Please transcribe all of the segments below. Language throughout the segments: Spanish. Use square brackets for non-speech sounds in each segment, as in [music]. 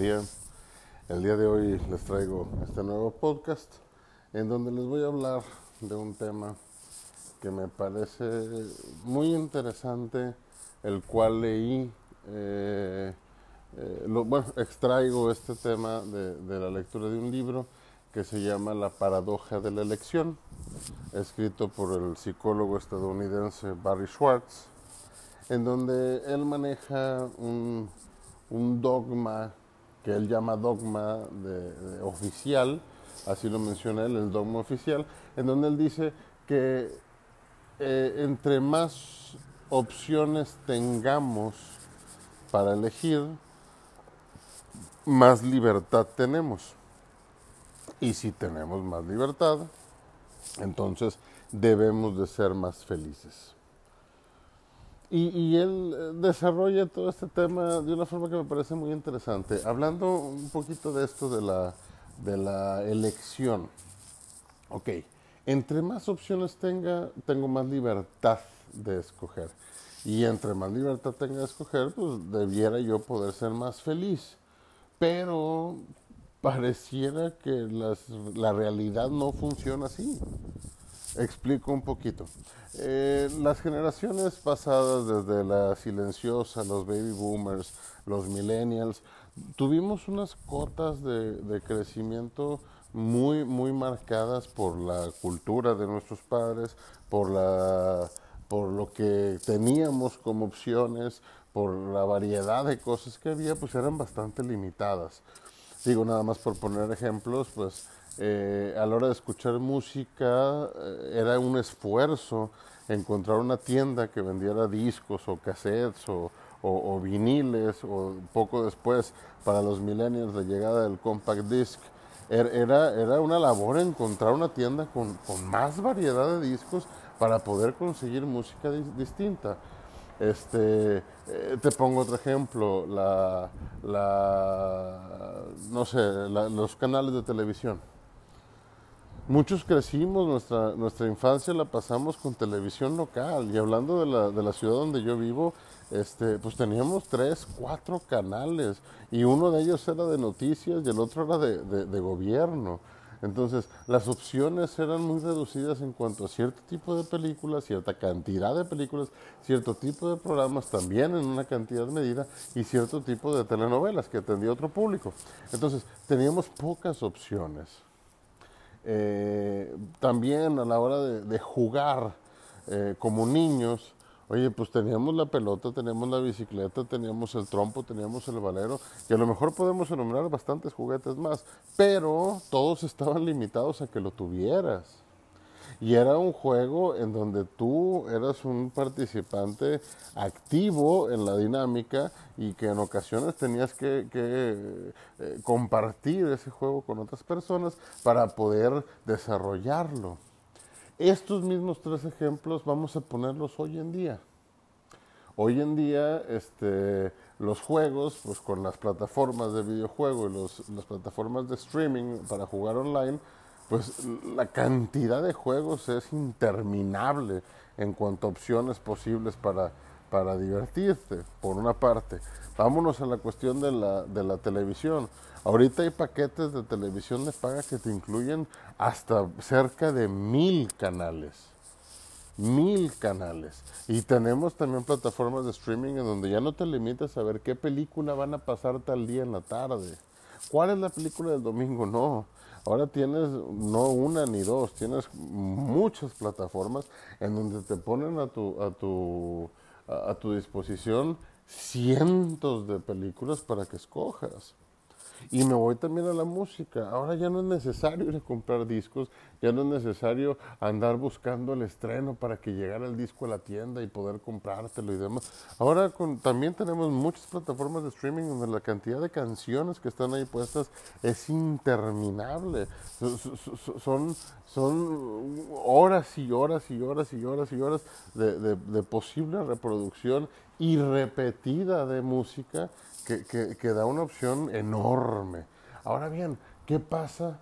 Día. El día de hoy les traigo este nuevo podcast en donde les voy a hablar de un tema que me parece muy interesante, el cual leí, eh, eh, bueno, extraigo este tema de, la lectura de un libro que se llama La paradoja de la elección, escrito por el psicólogo estadounidense Barry Schwartz, en donde él maneja un dogma que él llama dogma oficial, así lo menciona él, el dogma oficial, en donde él dice que eh, entre más opciones tengamos para elegir, más libertad tenemos. Y si tenemos más libertad, entonces debemos de ser más felices. Y, él eh, desarrolla todo este tema de una forma que me parece muy interesante, hablando un poquito de esto de la, de la elección. Ok, entre más opciones tenga, tengo más libertad de escoger. Y entre más libertad tenga de escoger, pues debiera yo poder ser más feliz. Pero pareciera que las, la realidad no funciona así. Explico un poquito. Eh, las generaciones pasadas, desde la silenciosa, los baby boomers, los millennials, tuvimos unas cotas de, crecimiento muy, muy marcadas por la cultura de nuestros padres, por, la, por lo que teníamos como opciones, por la variedad de cosas que había, pues eran bastante limitadas. Digo, nada más por poner ejemplos, pues eh, a la hora de escuchar música eh, era un esfuerzo encontrar una tienda que vendiera discos o cassettes o, viniles o poco después para los millennials de llegada del compact disc. Er, era, era una labor encontrar una tienda con, más variedad de discos para poder conseguir música distinta. Este, eh, te pongo otro ejemplo, la, la no sé, los canales de televisión Muchos crecimos, nuestra, nuestra infancia la pasamos con televisión local y hablando de la, de la ciudad donde yo vivo, este, pues teníamos tres, cuatro canales y uno de ellos era de noticias y el otro era de, de, gobierno. Entonces, las opciones eran muy reducidas en cuanto a cierto tipo de películas, cierta cantidad de películas, cierto tipo de programas también en una cantidad medida y cierto tipo de telenovelas que atendía otro público. Entonces, teníamos pocas opciones. Eh, también a la hora de, jugar eh, como niños, oye, pues teníamos la pelota, teníamos la bicicleta, teníamos el trompo, teníamos el valero, y a lo mejor podemos enumerar bastantes juguetes más, pero todos estaban limitados a que lo tuvieras. Y era un juego en donde tú eras un participante activo en la dinámica y que en ocasiones tenías que, eh, compartir ese juego con otras personas para poder desarrollarlo. Estos mismos tres ejemplos vamos a ponerlos hoy en día. Hoy en día, este, los juegos, pues con las plataformas de videojuego y los, las plataformas de streaming para jugar online, pues la cantidad de juegos es interminable en cuanto a opciones posibles para, para divertirte, por una parte. Vámonos a la cuestión de la, de la televisión. Ahorita hay paquetes de televisión de paga que te incluyen hasta cerca de mil canales. Mil canales. Y tenemos también plataformas de streaming en donde ya no te limitas a ver qué película van a pasar tal día en la tarde. ¿Cuál es la película del domingo? No Ahora tienes no una ni dos, tienes muchas plataformas en donde te ponen a tu, a tu, a tu disposición cientos de películas para que escojas. Y me voy también a la música. Ahora ya no es necesario ir a comprar discos, ya no es necesario andar buscando el estreno para que llegara el disco a la tienda y poder comprártelo y demás. Ahora también tenemos muchas plataformas de streaming donde la cantidad de canciones que están ahí puestas es interminable. Son, son horas y horas y horas y horas y horas de, posible reproducción y de música que, da una opción enorme. Ahora bien, ¿qué pasa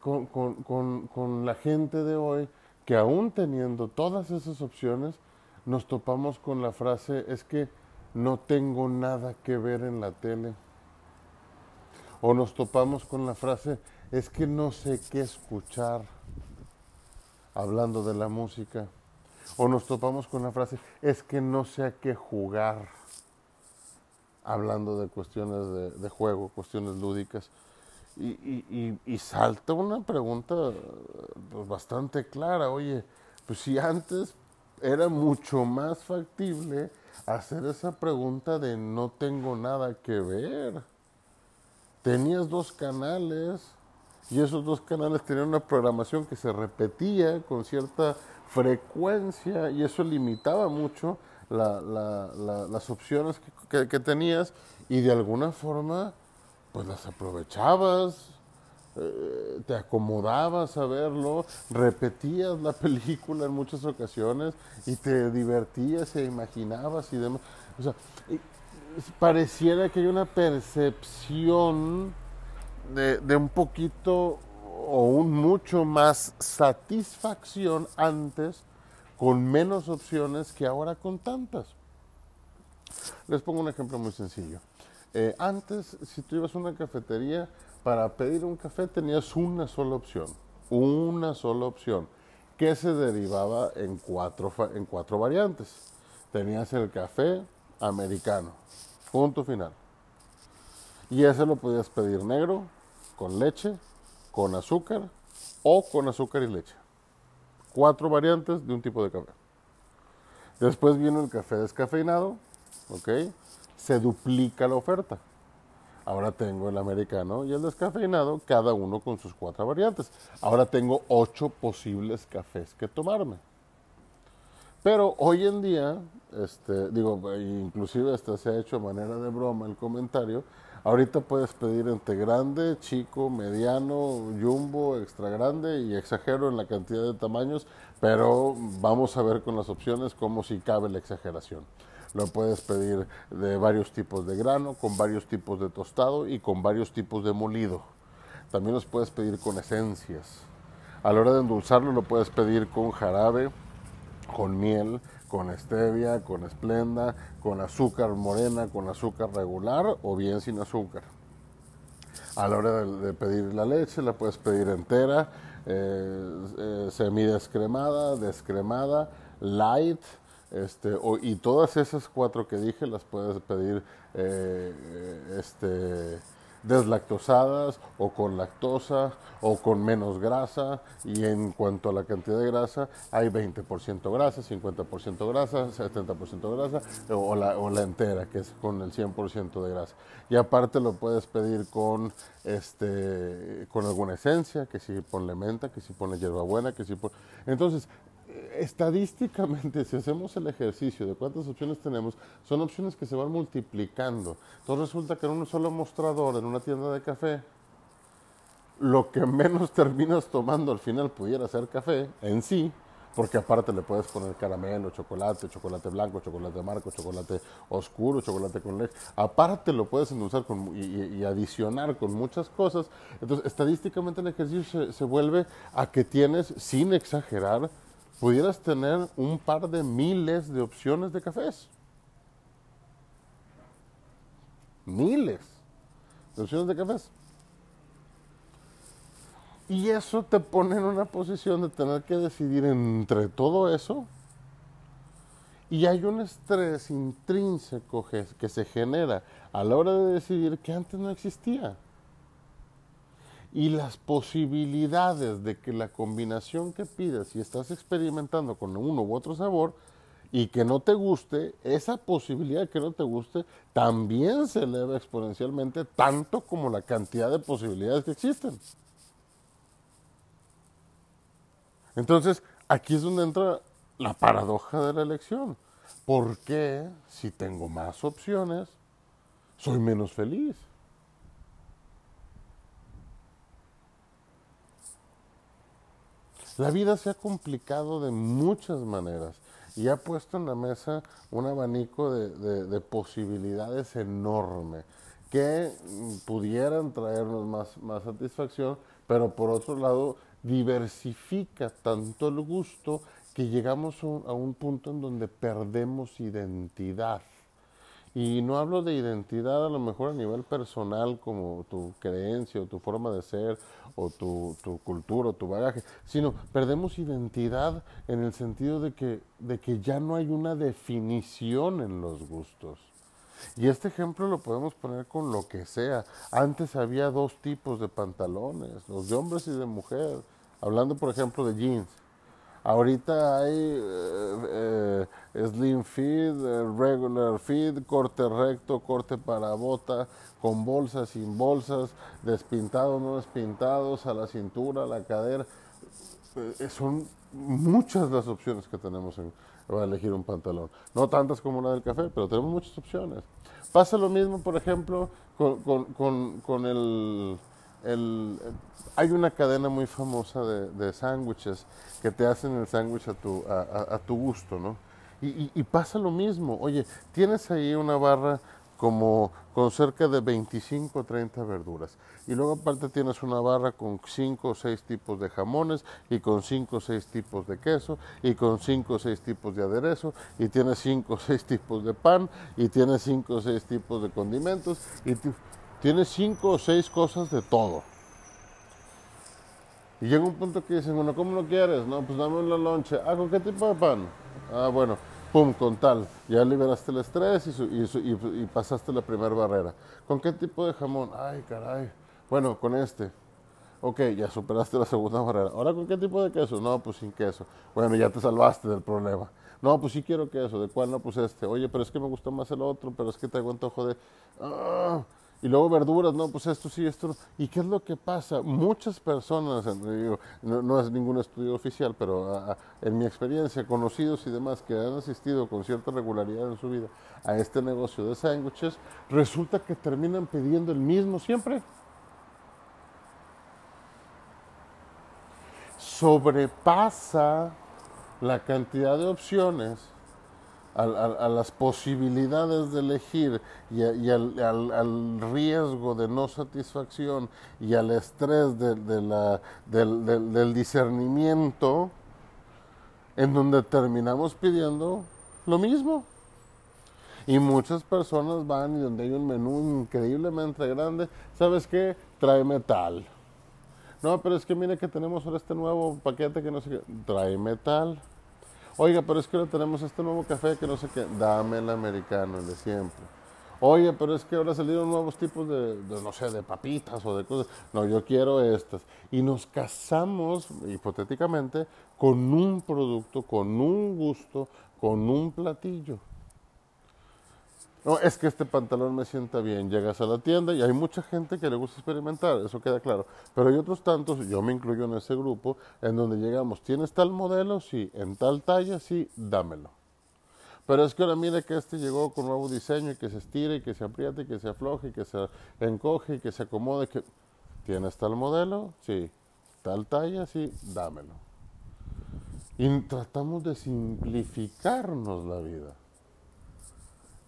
con, con, la gente de hoy que aún teniendo todas esas opciones, nos topamos con la frase, es que no tengo nada que ver en la tele. O nos topamos con la frase, es que no sé qué escuchar hablando de la música. O nos topamos con la frase, es que no sé a qué jugar hablando de cuestiones de, juego, cuestiones lúdicas. Y, salta una pregunta pues, bastante clara, oye, pues si antes era mucho más factible hacer esa pregunta de no tengo nada que ver. Tenías dos canales y esos dos canales tenían una programación que se repetía con cierta frecuencia y eso limitaba mucho las opciones que, tenías y de alguna forma pues las aprovechabas, eh, te acomodabas a verlo, repetías la [laughs] película en muchas ocasiones y te divertías e imaginabas y demás. O sea, pareciera que hay una percepción de, de un poquito o un mucho más satisfacción antes con menos opciones que ahora con tantas. Les pongo un ejemplo muy sencillo. Eh, antes, si tú ibas a una cafetería, para pedir un café tenías una sola opción, una sola opción, que se derivaba en cuatro, en cuatro variantes. Tenías el café americano, punto final. Y ese lo podías pedir negro, con leche, con azúcar o con azúcar y leche cuatro variantes de un tipo de café. Después viene el café descafeinado, ¿ok? Se duplica la oferta. Ahora tengo el americano y el descafeinado, cada uno con sus cuatro variantes. Ahora tengo ocho posibles cafés que tomarme. Pero hoy en día, este, digo, inclusive este se ha hecho manera de broma el comentario, Ahorita puedes pedir entre grande, chico, mediano, jumbo, extra grande y exagero en la cantidad de tamaños, pero vamos a ver con las opciones cómo si cabe la exageración. Lo puedes pedir de varios tipos de grano, con varios tipos de tostado y con varios tipos de molido. También los puedes pedir con esencias. A la hora de endulzarlo lo puedes pedir con jarabe, con miel, con stevia, con esplenda, con azúcar morena, con azúcar regular o bien sin azúcar. A la hora de, pedir la leche la puedes pedir entera, eh, eh, semi-descremada, descremada, light, este, y todas esas cuatro que dije las puedes pedir eh, este, deslactosadas o con lactosa o con menos grasa y en cuanto a la cantidad de grasa hay 20% grasa, 50% grasa, 70% grasa o la, o la entera que es con el 100% de grasa. Y aparte lo puedes pedir con este con alguna esencia, que si ponle menta, que si pone hierbabuena, que si pone... Entonces, estadísticamente, si hacemos el ejercicio de cuántas opciones tenemos, son opciones que se van multiplicando. Entonces resulta que en un solo mostrador, en una tienda de café, lo que menos terminas tomando al final pudiera ser café en sí, porque aparte le puedes poner caramelo, chocolate, chocolate blanco, chocolate amargo, chocolate oscuro, chocolate con leche. Aparte lo puedes endulzar con, y, adicionar con muchas cosas. Entonces, estadísticamente el ejercicio se vuelve a que tienes, sin exagerar, pudieras tener un par de miles de opciones de cafés. Miles de opciones de cafés. Y eso te pone en una posición de tener que decidir entre todo eso. Y hay un estrés intrínseco que se genera a la hora de decidir que antes no existía y las posibilidades de que la combinación que pidas, si estás experimentando con uno u otro sabor y que no te guste, esa posibilidad de que no te guste también se eleva exponencialmente tanto como la cantidad de posibilidades que existen. Entonces, aquí es donde entra la paradoja de la elección. ¿Por qué si tengo más opciones, soy menos feliz? La vida se ha complicado de muchas maneras y ha puesto en la mesa un abanico de, posibilidades enorme que pudieran traernos más, más satisfacción, pero por otro lado diversifica tanto el gusto que llegamos a un punto en donde perdemos identidad. Y no hablo de identidad a lo mejor a nivel personal, como tu creencia o tu forma de ser o tu, tu cultura o tu bagaje, sino perdemos identidad en el sentido de que, de que ya no hay una definición en los gustos. Y este ejemplo lo podemos poner con lo que sea. Antes había dos tipos de pantalones, los de hombres y de mujer. Hablando, por ejemplo, de jeans. Ahorita hay eh, slim fit, eh, regular fit, corte recto, corte para bota, con bolsas, sin bolsas, despintados, no despintados, a la cintura, a la cadera. son muchas las opciones que tenemos en, para elegir un pantalón. No tantas como la del café, pero tenemos muchas opciones. Pasa lo mismo, por ejemplo, con, el el, hay una cadena muy famosa de, de sándwiches que te hacen el sándwich a tu, a, tu gusto, ¿no? Y, y, pasa lo mismo. Oye, tienes ahí una barra como con cerca de 25 o 30 verduras. Y luego aparte tienes una barra con 5 o 6 tipos de jamones y con 5 o 6 tipos de queso y con 5 o 6 tipos de aderezo y tienes 5 o 6 tipos de pan y tienes 5 o 6 tipos de condimentos y Tienes cinco o seis cosas de todo. Y llega un punto que dicen, bueno, ¿cómo lo quieres? No, pues dame la lonche. Ah, ¿con qué tipo de pan? Ah, bueno, pum, con tal. Ya liberaste el estrés y, pasaste la primera barrera. ¿Con qué tipo de jamón? Ay, caray. Bueno, con este. Ok, ya superaste la segunda barrera. Ahora, ¿con qué tipo de queso? No, pues sin queso. Bueno, ya te salvaste del problema. No, pues sí quiero queso. ¿De cuál? No, pues este. Oye, pero es que me gusta más el otro, pero es que tengo antojo de... Ah, y luego verduras, no, pues esto sí, esto no. ¿Y qué es lo que pasa? Muchas personas, no, es ningún estudio oficial, pero en mi experiencia, conocidos y demás que han asistido con cierta regularidad en su vida a este negocio de sándwiches, resulta que terminan pidiendo el mismo siempre. Sobrepasa la cantidad de opciones a, las posibilidades de elegir y, al, riesgo de no satisfacción y al estrés de, la, del, del, discernimiento, en donde terminamos pidiendo lo mismo. Y muchas personas van y donde hay un menú increíblemente grande, ¿sabes qué? Tráeme tal. No, pero es que mire que tenemos ahora este nuevo paquete que no sé qué. Tráeme tal. Oiga, pero es que ahora tenemos este nuevo café que no sé qué. Dame el americano, el de siempre. Oye, pero es que ahora salieron nuevos tipos de, no sé, de papitas o de cosas. No, yo quiero estas. Y nos casamos, hipotéticamente, con un producto, con un gusto, con un platillo. No, es que este pantalón me sienta bien. Llegas a la tienda y hay mucha gente que le gusta experimentar, eso queda claro. Pero hay otros tantos, yo me incluyo en ese grupo, en donde llegamos, ¿tienes tal modelo? Sí. ¿En tal talla? Sí, dámelo. Pero es que ahora mire que este llegó con nuevo diseño y que se estire y que se apriete y que se afloje y que se encoge y que se acomode. Que... ¿Tienes tal modelo? Sí. ¿Tal talla? Sí, dámelo. Y tratamos de simplificarnos la vida.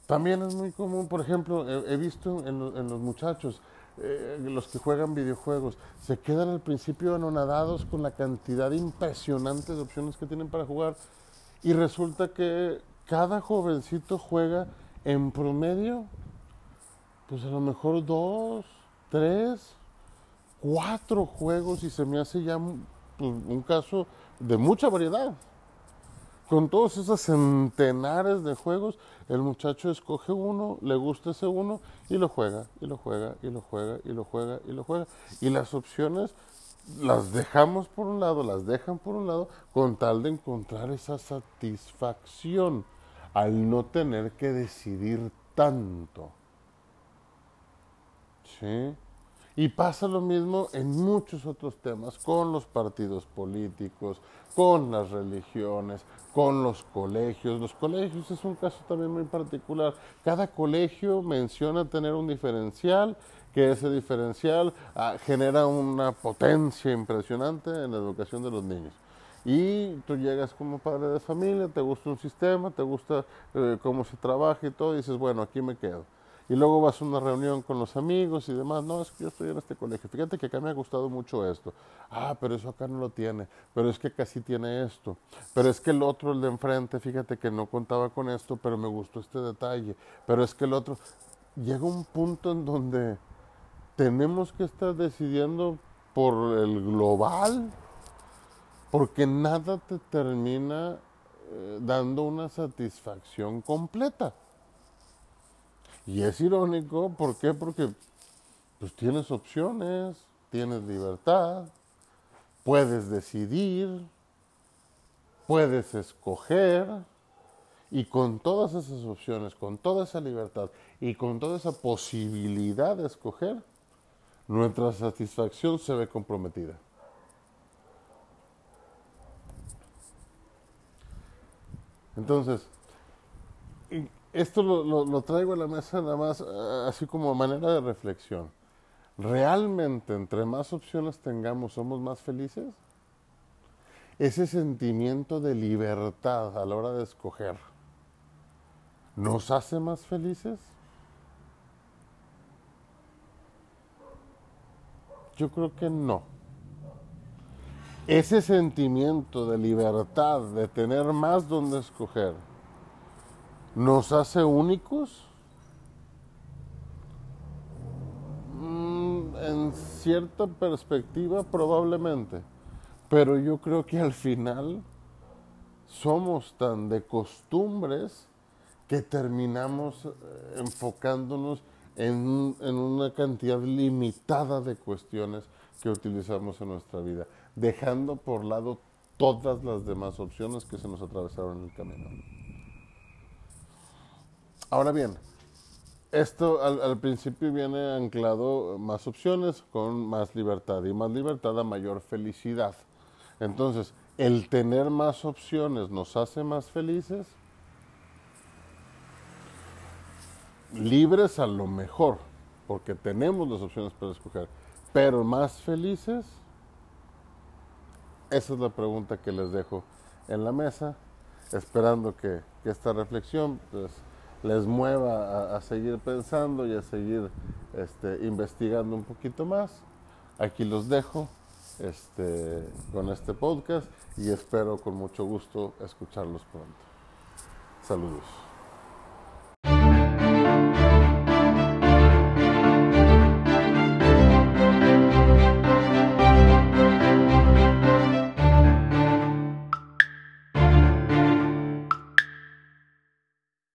También es muy común, por ejemplo, he, visto en, los muchachos, eh, los que juegan videojuegos, se quedan al principio anonadados con la cantidad impresionante de opciones que tienen para jugar y resulta que cada jovencito juega en promedio, pues a lo mejor dos, tres, cuatro juegos y se me hace ya pues, un caso de mucha variedad con todos esos centenares de juegos, el muchacho escoge uno, le gusta ese uno y lo juega, y lo juega, y lo juega, y lo juega, y lo juega. Y las opciones las dejamos por un lado, las dejan por un lado, con tal de encontrar esa satisfacción al no tener que decidir tanto. ¿Sí? Y pasa lo mismo en muchos otros temas, con los partidos políticos, con las religiones, con los colegios. Los colegios es un caso también muy particular. Cada colegio menciona tener un diferencial, que ese diferencial ah, genera una potencia impresionante en la educación de los niños. Y tú llegas como padre de familia, te gusta un sistema, te gusta eh, cómo se trabaja y todo, y dices, bueno, aquí me quedo. Y luego vas a una reunión con los amigos y demás. No, es que yo estoy en este colegio. Fíjate que acá me ha gustado mucho esto. Ah, pero eso acá no lo tiene. Pero es que casi tiene esto. Pero es que el otro, el de enfrente, fíjate que no contaba con esto, pero me gustó este detalle. Pero es que el otro. Llega un punto en donde tenemos que estar decidiendo por el global, porque nada te termina eh, dando una satisfacción completa. Y es irónico, ¿por qué? Porque pues tienes opciones, tienes libertad, puedes decidir, puedes escoger, y con todas esas opciones, con toda esa libertad y con toda esa posibilidad de escoger, nuestra satisfacción se ve comprometida. Entonces, esto lo, traigo a la mesa nada más eh, así como manera de reflexión. ¿Realmente entre más opciones tengamos somos más felices? Ese sentimiento de libertad a la hora de escoger, ¿nos hace más felices? Yo creo que no. Ese sentimiento de libertad, de tener más donde escoger, ¿Nos hace únicos? Mm, en cierta perspectiva probablemente, pero yo creo que al final somos tan de costumbres que terminamos eh, enfocándonos en, en, una cantidad limitada de cuestiones que utilizamos en nuestra vida, dejando por lado todas las demás opciones que se nos atravesaron en el camino. Ahora bien, esto al, principio viene anclado más opciones con más libertad y más libertad a mayor felicidad. Entonces, el tener más opciones nos hace más felices, libres a lo mejor, porque tenemos las opciones para escoger, pero más felices, esa es la pregunta que les dejo en la mesa, esperando que, que esta reflexión pues, les mueva a, seguir pensando y a seguir este, investigando un poquito más. Aquí los dejo este, con este podcast y espero con mucho gusto escucharlos pronto. Saludos.